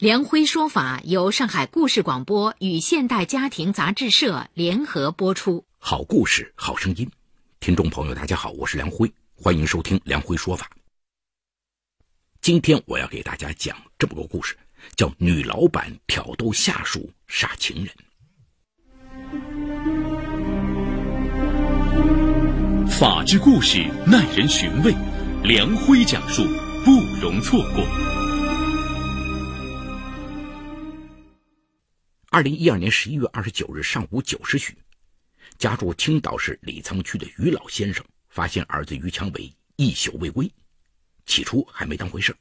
梁辉说法由上海故事广播与现代家庭杂志社联合播出。好故事，好声音。听众朋友，大家好，我是梁辉，欢迎收听梁辉说法。今天我要给大家讲这么个故事，叫“女老板挑逗下属杀情人”。法治故事耐人寻味，梁辉讲述不容错过。二零一二年十一月二十九日上午九时许，家住青岛市李沧区的于老先生发现儿子于强伟一宿未归，起初还没当回事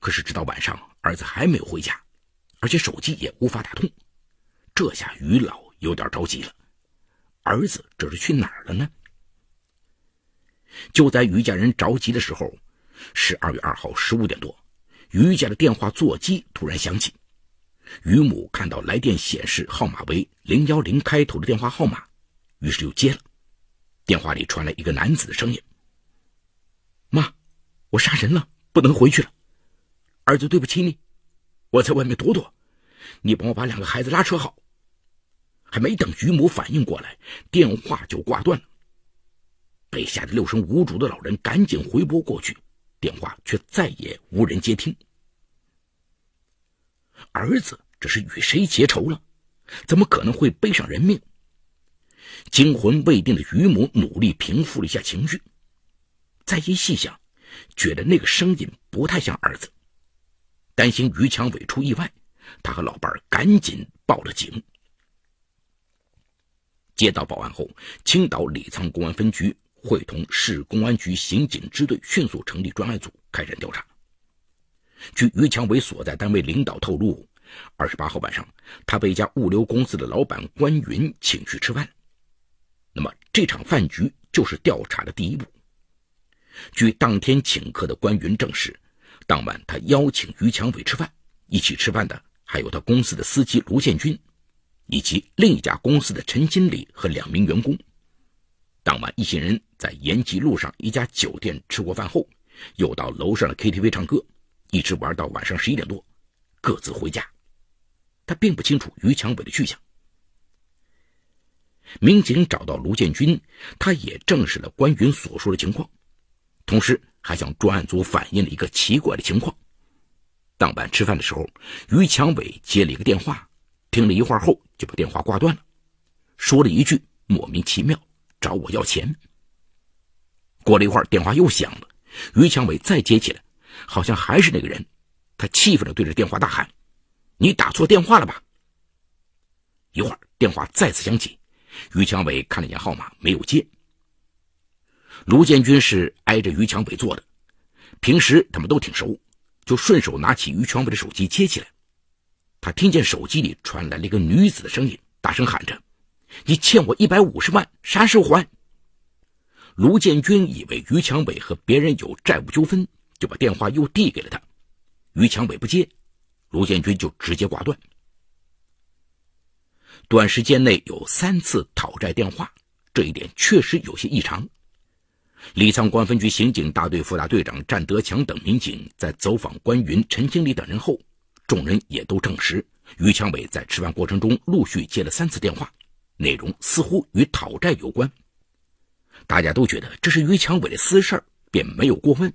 可是直到晚上，儿子还没有回家，而且手机也无法打通，这下于老有点着急了。儿子这是去哪儿了呢？就在于家人着急的时候，十二月二号十五点多，于家的电话座机突然响起。于母看到来电显示号码为零幺零开头的电话号码，于是就接了。电话里传来一个男子的声音：“妈，我杀人了，不能回去了。儿子，对不起你，我在外面躲躲，你帮我把两个孩子拉扯好。”还没等于母反应过来，电话就挂断了。被吓得六神无主的老人赶紧回拨过去，电话却再也无人接听。儿子这是与谁结仇了？怎么可能会背上人命？惊魂未定的于母努力平复了一下情绪，再一细想，觉得那个声音不太像儿子，担心于强伟出意外，他和老伴赶紧报了警。接到报案后，青岛李沧公安分局会同市公安局刑警支队迅速成立专案组，开展调查。据于强伟所在单位领导透露，二十八号晚上，他被一家物流公司的老板关云请去吃饭。那么，这场饭局就是调查的第一步。据当天请客的关云证实，当晚他邀请于强伟吃饭，一起吃饭的还有他公司的司机卢建军，以及另一家公司的陈经理和两名员工。当晚，一行人在延吉路上一家酒店吃过饭后，又到楼上的 KTV 唱歌。一直玩到晚上十一点多，各自回家。他并不清楚于强伟的去向。民警找到卢建军，他也证实了关云所说的情况，同时还向专案组反映了一个奇怪的情况：当晚吃饭的时候，于强伟接了一个电话，听了一会儿后就把电话挂断了，说了一句莫名其妙“找我要钱”。过了一会儿，电话又响了，于强伟再接起来。好像还是那个人，他气愤地对着电话大喊：“你打错电话了吧？”一会儿电话再次响起，于强伟看了一眼号码，没有接。卢建军是挨着于强伟坐的，平时他们都挺熟，就顺手拿起于强伟的手机接起来。他听见手机里传来了一个女子的声音，大声喊着：“你欠我一百五十万，啥时候还？”卢建军以为于强伟和别人有债务纠纷。就把电话又递给了他，于强伟不接，卢建军就直接挂断。短时间内有三次讨债电话，这一点确实有些异常。李沧公安分局刑警大队副大队长战德强等民警在走访关云、陈经理等人后，众人也都证实，于强伟在吃饭过程中陆续接了三次电话，内容似乎与讨债有关。大家都觉得这是于强伟的私事便没有过问。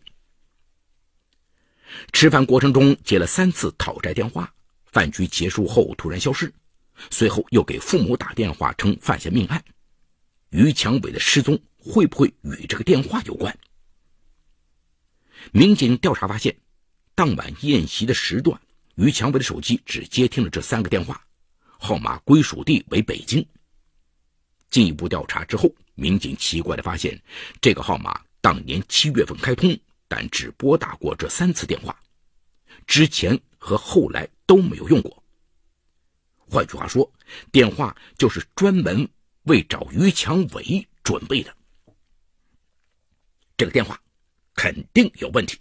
吃饭过程中接了三次讨债电话，饭局结束后突然消失，随后又给父母打电话称犯下命案。于强伟的失踪会不会与这个电话有关？民警调查发现，当晚宴席的时段，于强伟的手机只接听了这三个电话，号码归属地为北京。进一步调查之后，民警奇怪的发现，这个号码当年七月份开通。但只拨打过这三次电话，之前和后来都没有用过。换句话说，电话就是专门为找于强伟准备的。这个电话肯定有问题。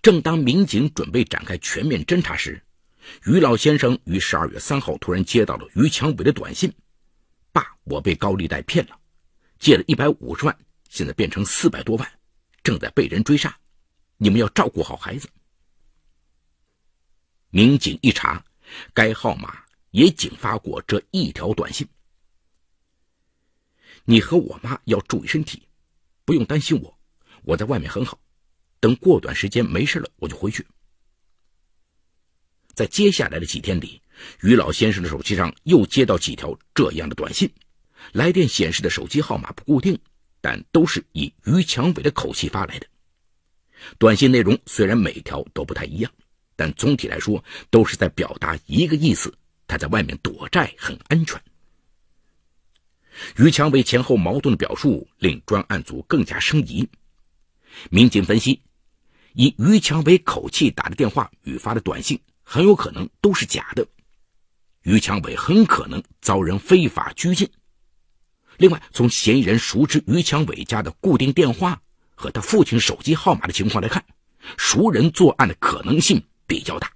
正当民警准备展开全面侦查时，于老先生于十二月三号突然接到了于强伟的短信：“爸，我被高利贷骗了，借了一百五十万，现在变成四百多万，正在被人追杀，你们要照顾好孩子。”民警一查，该号码也仅发过这一条短信。你和我妈要注意身体，不用担心我，我在外面很好。等过段时间没事了，我就回去。在接下来的几天里，于老先生的手机上又接到几条这样的短信，来电显示的手机号码不固定，但都是以于强伟的口气发来的。短信内容虽然每条都不太一样，但总体来说都是在表达一个意思：他在外面躲债很安全。于强伟前后矛盾的表述令专案组更加生疑。民警分析，以于强伟口气打的电话与发的短信很有可能都是假的，于强伟很可能遭人非法拘禁。另外，从嫌疑人熟知于强伟家的固定电话和他父亲手机号码的情况来看，熟人作案的可能性比较大。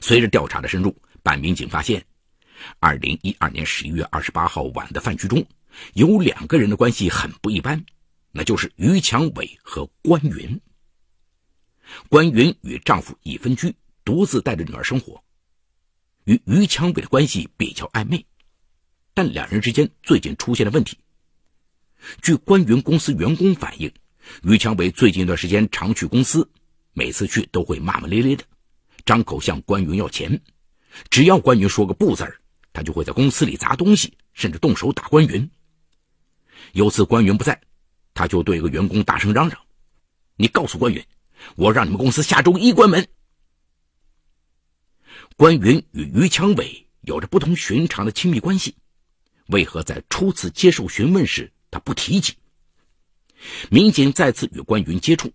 随着调查的深入，办案民警发现。二零一二年十一月二十八号晚的饭局中，有两个人的关系很不一般，那就是于强伟和关云。关云与丈夫已分居，独自带着女儿生活，与于强伟的关系比较暧昧，但两人之间最近出现了问题。据关云公司员工反映，于强伟最近一段时间常去公司，每次去都会骂骂咧咧的，张口向关云要钱，只要关云说个不字儿。他就会在公司里砸东西，甚至动手打关云。有次关云不在，他就对一个员工大声嚷嚷：“你告诉关云，我让你们公司下周一关门。”关云与于强伟有着不同寻常的亲密关系，为何在初次接受询问时他不提及？民警再次与关云接触，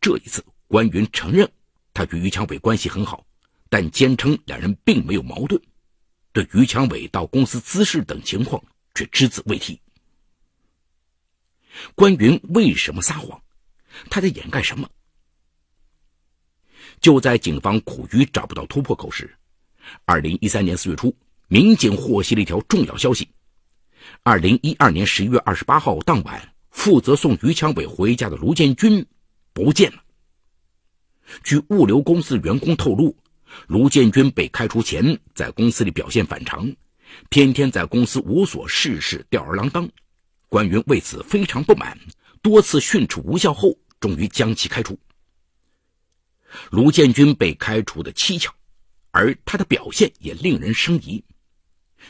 这一次关云承认他与于强伟关系很好，但坚称两人并没有矛盾。对于强伟到公司滋事等情况却只字未提。关云为什么撒谎？他在掩盖什么？就在警方苦于找不到突破口时，二零一三年四月初，民警获悉了一条重要消息：二零一二年十一月二十八号当晚，负责送于强伟回家的卢建军不见了。据物流公司员工透露。卢建军被开除前，在公司里表现反常，天天在公司无所事事、吊儿郎当。关云为此非常不满，多次训斥无效后，终于将其开除。卢建军被开除的蹊跷，而他的表现也令人生疑。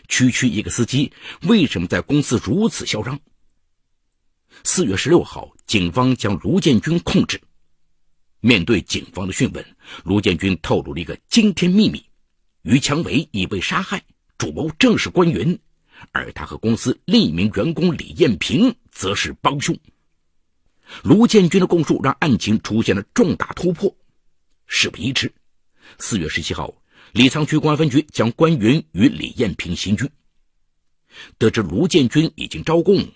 区区一个司机，为什么在公司如此嚣张？四月十六号，警方将卢建军控制。面对警方的讯问，卢建军透露了一个惊天秘密：于强伟已被杀害，主谋正是关云，而他和公司另一名员工李艳平则是帮凶。卢建军的供述让案情出现了重大突破。事不宜迟，四月十七号，李沧区公安分局将关云与李艳平刑拘。得知卢建军已经招供，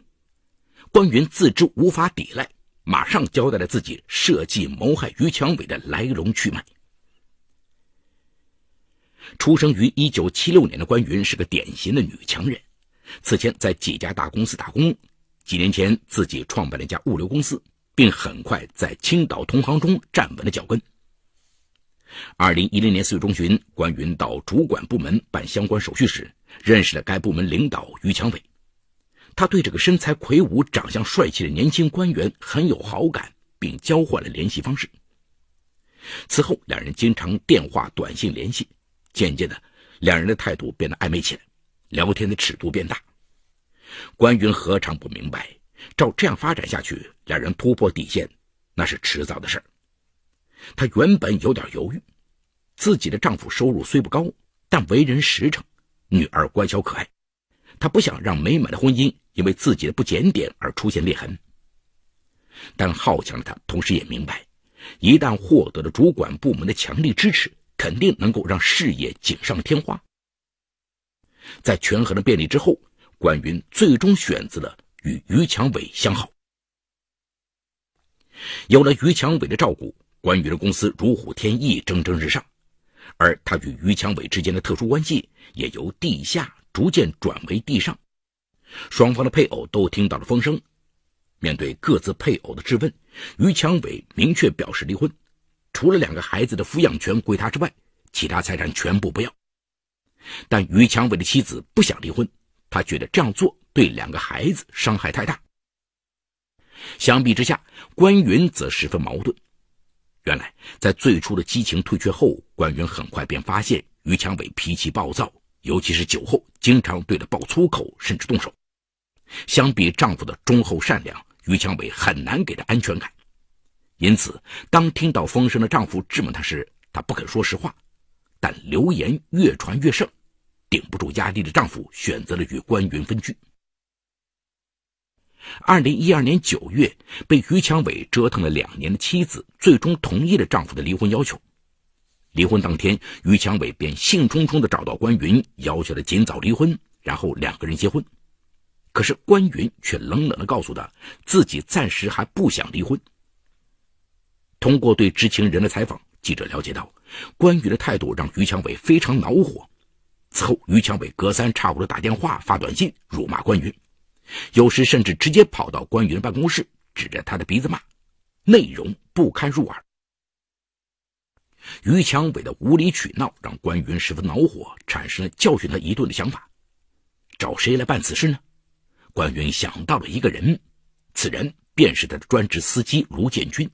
关云自知无法抵赖。马上交代了自己设计谋害于强伟的来龙去脉。出生于一九七六年的关云是个典型的女强人，此前在几家大公司打工，几年前自己创办了一家物流公司，并很快在青岛同行中站稳了脚跟。二零一零年四月中旬，关云到主管部门办相关手续时，认识了该部门领导于强伟。他对这个身材魁梧、长相帅气的年轻官员很有好感，并交换了联系方式。此后，两人经常电话、短信联系，渐渐的，两人的态度变得暧昧起来，聊天的尺度变大。关云何尝不明白，照这样发展下去，两人突破底线那是迟早的事儿。她原本有点犹豫，自己的丈夫收入虽不高，但为人实诚，女儿乖巧可爱。她不想让美满的婚姻因为自己的不检点而出现裂痕。但好强的她同时也明白，一旦获得了主管部门的强力支持，肯定能够让事业锦上添花。在权衡了便利之后，关云最终选择了与于强伟相好。有了于强伟的照顾，关云的公司如虎添翼，蒸蒸日上。而他与于强伟之间的特殊关系也由地下逐渐转为地上，双方的配偶都听到了风声。面对各自配偶的质问，于强伟明确表示离婚，除了两个孩子的抚养权归他之外，其他财产全部不要。但于强伟的妻子不想离婚，他觉得这样做对两个孩子伤害太大。相比之下，关云则十分矛盾。原来，在最初的激情退却后，关云很快便发现于强伟脾气暴躁，尤其是酒后经常对他爆粗口，甚至动手。相比丈夫的忠厚善良，于强伟很难给她安全感。因此，当听到风声的丈夫质问她时，她不肯说实话。但流言越传越盛，顶不住压力的丈夫选择了与关云分居。二零一二年九月，被于强伟折腾了两年的妻子最终同意了丈夫的离婚要求。离婚当天，于强伟便兴冲冲地找到关云，要求他尽早离婚，然后两个人结婚。可是关云却冷冷地告诉他，自己暂时还不想离婚。通过对知情人的采访，记者了解到。关羽的态度让于强伟非常恼火。此后，于强伟隔三差五的打电话、发短信辱骂关云，有时甚至直接跑到关云的办公室，指着他的鼻子骂，内容不堪入耳。于强伟的无理取闹让关云十分恼火，产生了教训他一顿的想法。找谁来办此事呢？关云想到了一个人，此人便是他的专职司机卢建军。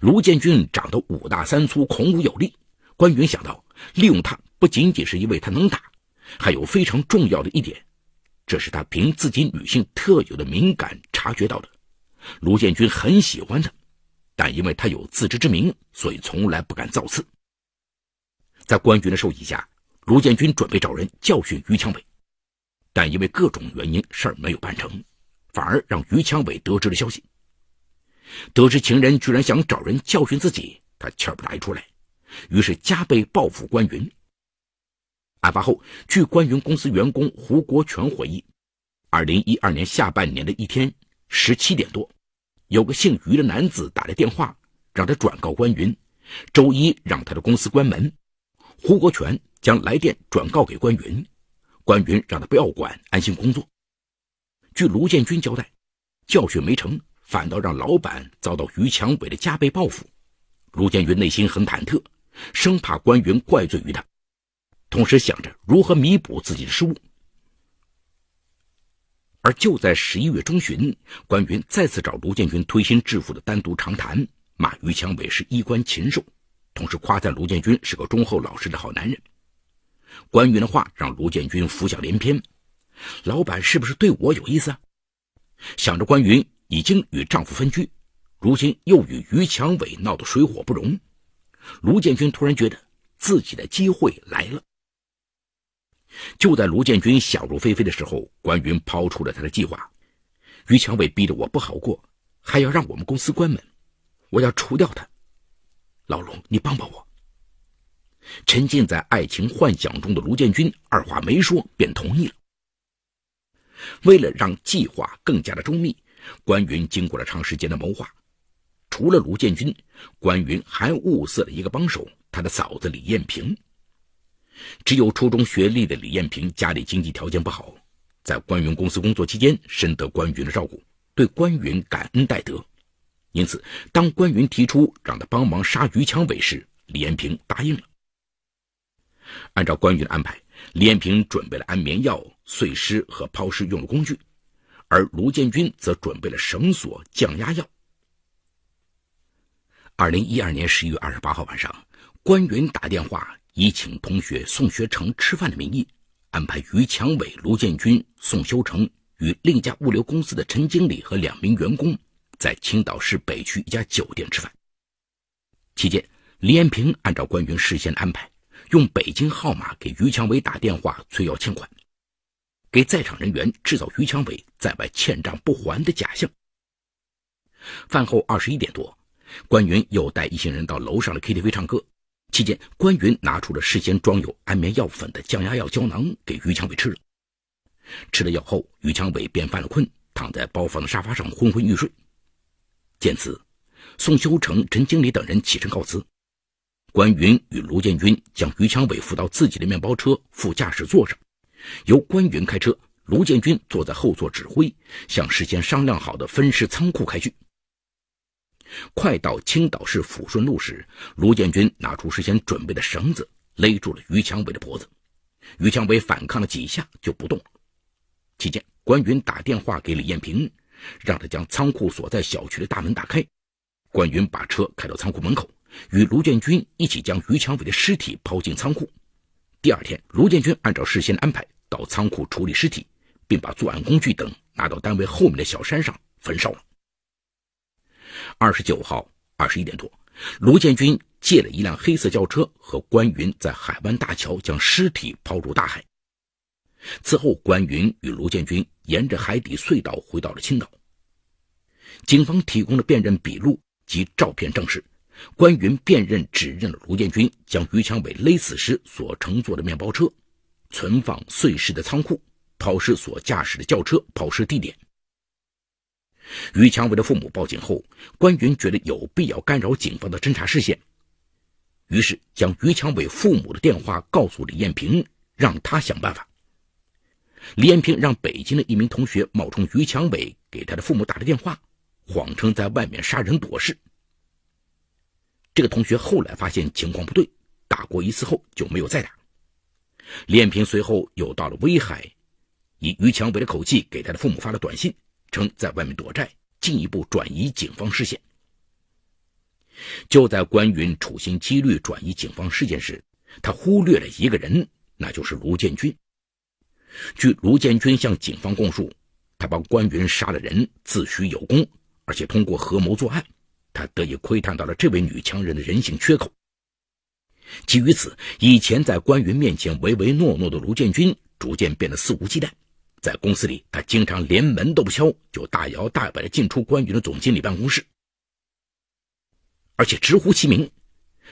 卢建军长得五大三粗，孔武有力。关云想到，利用他不仅仅是因为他能打，还有非常重要的一点，这是他凭自己女性特有的敏感察觉到的。卢建军很喜欢他，但因为他有自知之明，所以从来不敢造次。在关云的授意下，卢建军准备找人教训于强伟，但因为各种原因，事儿没有办成，反而让于强伟得知了消息。得知情人居然想找人教训自己，他气不打一处来，于是加倍报复关云。案发后，据关云公司员工胡国全回忆，二零一二年下半年的一天十七点多，有个姓于的男子打来电话，让他转告关云，周一让他的公司关门。胡国全将来电转告给关云，关云让他不要管，安心工作。据卢建军交代，教训没成。反倒让老板遭到于强伟的加倍报复，卢建云内心很忐忑，生怕关云怪罪于他，同时想着如何弥补自己的失误。而就在十一月中旬，关云再次找卢建军推心置腹的单独长谈，骂于强伟是衣冠禽兽，同时夸赞卢建军是个忠厚老实的好男人。关云的话让卢建军浮想联翩，老板是不是对我有意思？啊想着关云。已经与丈夫分居，如今又与于强伟闹得水火不容，卢建军突然觉得自己的机会来了。就在卢建军想入非非的时候，关云抛出了他的计划：于强伟逼得我不好过，还要让我们公司关门，我要除掉他。老卢，你帮帮我！沉浸在爱情幻想中的卢建军二话没说便同意了。为了让计划更加的周密。关云经过了长时间的谋划，除了卢建军，关云还物色了一个帮手，他的嫂子李艳萍。只有初中学历的李艳萍家里经济条件不好，在关云公司工作期间深得关云的照顾，对关云感恩戴德。因此，当关云提出让他帮忙杀于强伟时，李艳萍答应了。按照关云的安排，李艳萍准备了安眠药、碎尸和抛尸用的工具。而卢建军则准备了绳索、降压药。二零一二年十一月二十八号晚上，关云打电话以请同学宋学成吃饭的名义，安排于强伟、卢建军、宋修成与另一家物流公司的陈经理和两名员工在青岛市北区一家酒店吃饭。期间，李延平按照关云事先的安排，用北京号码给于强伟打电话催要欠款。给在场人员制造于强伟在外欠账不还的假象。饭后二十一点多，关云又带一行人到楼上的 KTV 唱歌，期间，关云拿出了事先装有安眠药粉的降压药胶囊给于强伟吃了。吃了药后，于强伟便犯了困，躺在包房的沙发上昏昏欲睡。见此，宋修成、陈经理等人起身告辞。关云与卢建军将于强伟扶到自己的面包车副驾驶座上，由关云开车，卢建军坐在后座指挥，向事先商量好的分尸仓库开去。快到青岛市抚顺路时，卢建军拿出事先准备的绳子，勒住了于强伟的脖子。于强伟反抗了几下就不动了。期间，关云打电话给李艳平，让他将仓库所在小区的大门打开。关云把车开到仓库门口，与卢建军一起将于强伟的尸体抛进仓库。第二天，卢建军按照事先安排到仓库处理尸体，并把作案工具等拿到单位后面的小山上焚烧了。二十九号二十一点多，卢建军借了一辆黑色轿车，和关云在海湾大桥将尸体抛入大海。此后，关云与卢建军沿着海底隧道回到了青岛。警方提供的辨认笔录及照片证实，关云辨认指认了卢建军将于强伟勒死时所乘坐的面包车、存放碎尸的仓库、抛尸所驾驶的轿车抛尸地点。于强伟的父母报警后，关云觉得有必要干扰警方的侦查视线，于是将于强伟父母的电话告诉李艳平，让他想办法。李艳平让北京的一名同学冒充于强伟给他的父母打了电话，谎称在外面杀人躲事。这个同学后来发现情况不对，打过一次后就没有再打。李艳平随后又到了威海，以于强伟的口气给他的父母发了短信。称在外面躲债，进一步转移警方视线。就在关云处心积虑转移警方视线时，他忽略了一个人，那就是卢建军。据卢建军向警方供述，他帮关云杀了人，自诩有功，而且通过合谋作案，他得以窥探到了这位女强人的人性缺口。基于此，以前在关云面前唯唯诺诺的卢建军，逐渐变得肆无忌惮。在公司里，他经常连门都不敲，就大摇大摆地进出关云的总经理办公室，而且直呼其名，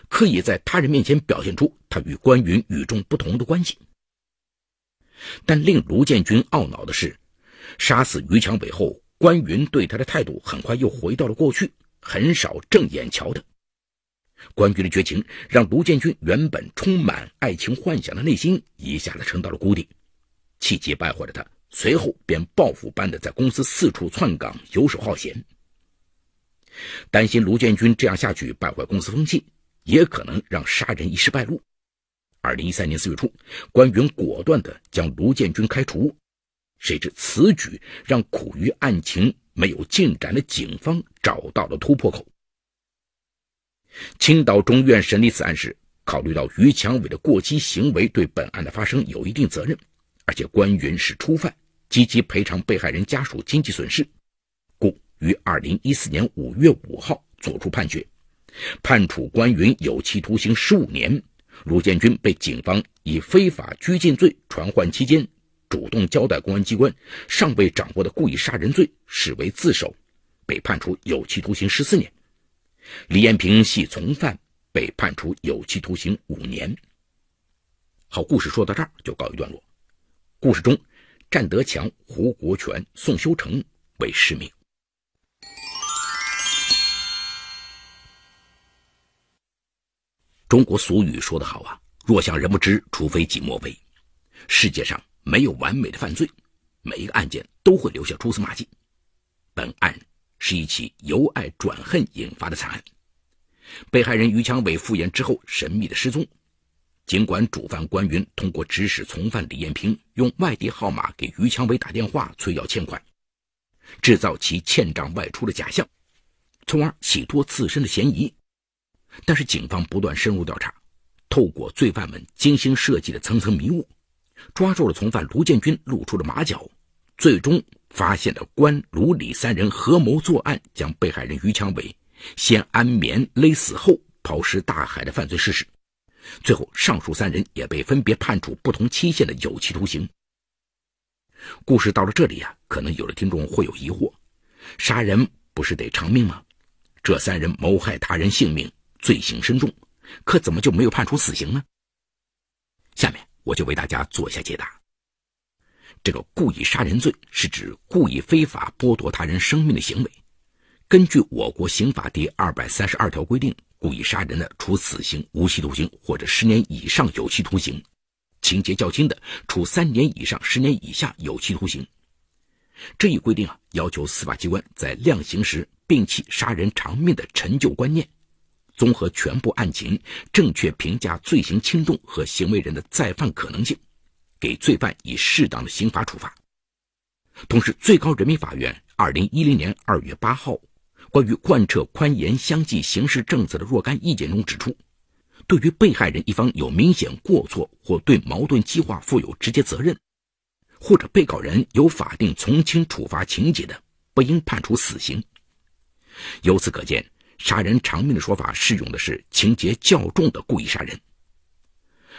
刻意在他人面前表现出他与关云与众不同的关系。但令卢建军懊恼的是，杀死于强伟后，关云对他的态度很快又回到了过去，很少正眼瞧他。关云的绝情，让卢建军原本充满爱情幻想的内心一下子沉到了谷底，气急败坏的他。随后便报复般的在公司四处窜岗，游手好闲。担心卢建军这样下去败坏公司风气，也可能让杀人一事败露。二零一三年四月初，关云果断的将卢建军开除。谁知此举让苦于案情没有进展的警方找到了突破口。青岛中院审理此案时，考虑到于强伟的过激行为对本案的发生有一定责任，而且关云是初犯。积极赔偿被害人家属经济损失，故于二零一四年五月五号作出判决，判处关云有期徒刑十五年，卢建军被警方以非法拘禁罪传唤期间主动交代公安机关尚未掌握的故意杀人罪视为自首，被判处有期徒刑十四年。李艳平系从犯，被判处有期徒刑五年。好，故事说到这儿就告一段落。故事中。单德强、胡国权、宋修成为实名。中国俗语说得好啊，“若想人不知，除非己莫为。”世界上没有完美的犯罪，每一个案件都会留下蛛丝马迹。本案是一起由爱转恨引发的惨案，被害人于强伟复原之后神秘的失踪。尽管主犯关云通过指使从犯李艳平用外地号码给于强伟打电话催要欠款，制造其欠账外出的假象，从而洗脱自身的嫌疑，但是警方不断深入调查，透过罪犯们精心设计的层层迷雾，抓住了从犯卢建军露出的马脚，最终发现了关卢李三人合谋作案，将被害人于强伟先安眠勒死后抛尸大海的犯罪事实。最后，上述三人也被分别判处不同期限的有期徒刑。故事到了这里啊，可能有的听众会有疑惑：杀人不是得偿命吗？这三人谋害他人性命，罪行深重，可怎么就没有判处死刑呢？下面我就为大家做一下解答。这个故意杀人罪是指故意非法剥夺他人生命的行为。根据我国刑法第二百三十二条规定，故意杀人的，处死刑、无期徒刑或者十年以上有期徒刑；情节较轻的，处三年以上十年以下有期徒刑。这一规定啊，要求司法机关在量刑时摒弃杀人偿命的陈旧观念，综合全部案情，正确评价罪行轻重和行为人的再犯可能性，给罪犯以适当的刑罚处罚。同时，最高人民法院二零一零年二月八号关于贯彻宽严相济刑事政策的若干意见中指出，对于被害人一方有明显过错或对矛盾激化负有直接责任。或者被告人有法定从轻处罚情节的，不应判处死刑。由此可见，杀人偿命的说法适用的是情节较重的故意杀人。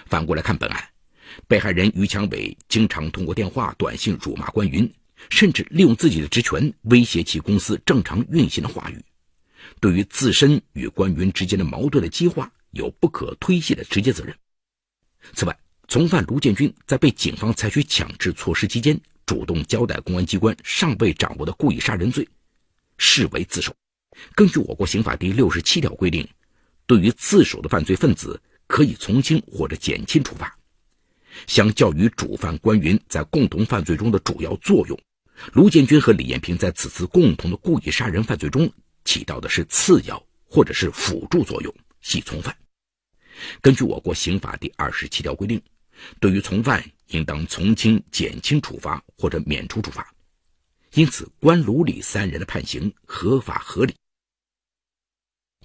反过来看本案，被害人于强伟经常通过电话、短信辱骂关云，甚至利用自己的职权威胁其公司正常运行的话语，对于自身与关云之间的矛盾的激化有不可推卸的直接责任。此外，从犯卢建军在被警方采取强制措施期间，主动交代公安机关尚未掌握的故意杀人罪，视为自首。根据我国刑法第六十七条规定，对于自首的犯罪分子，可以从轻或者减轻处罚。相较于主犯关云在共同犯罪中的主要作用，卢建军和李艳萍在此次共同的故意杀人犯罪中起到的是次要或者是辅助作用，系从犯。根据我国刑法第二十七条规定。对于从犯，应当从轻、减轻处罚或者免除处罚。因此，关、卢、李三人的判刑合法合理。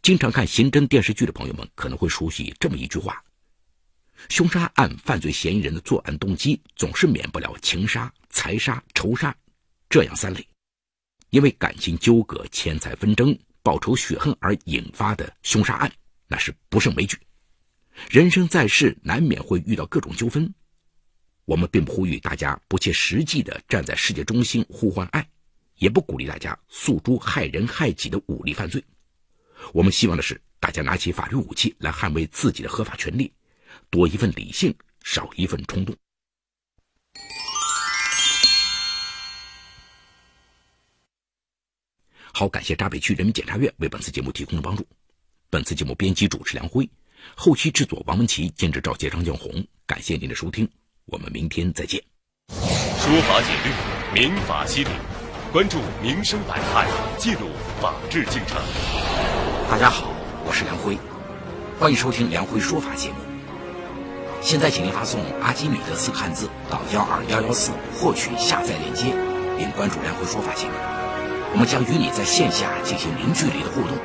经常看刑侦电视剧的朋友们可能会熟悉这么一句话：凶杀案犯罪嫌疑人的作案动机总是免不了情杀、财杀、仇杀这样三类。因为感情纠葛、钱财纷争、报仇雪恨而引发的凶杀案，那是不胜枚举。人生在世，难免会遇到各种纠纷。我们并不呼吁大家不切实际的站在世界中心呼唤爱，也不鼓励大家诉诸害人害己的武力犯罪。我们希望的是，大家拿起法律武器来捍卫自己的合法权利，多一份理性，少一份冲动。好，感谢闸北区人民检察院为本次节目提供的帮助。本次节目编辑主持梁辉。后期制作王文琪，监制赵杰、张建红。感谢您的收听，我们明天再见。说法解律，民法析理，关注民生百态，记录法治进程。大家好，我是梁辉，欢迎收听梁辉说法节目。现在，请您发送“阿基米德”四个汉字到幺二幺幺四，获取下载链接，并关注梁辉说法节目。我们将与你在线下进行零距离的互动，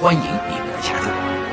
欢迎你们的加入。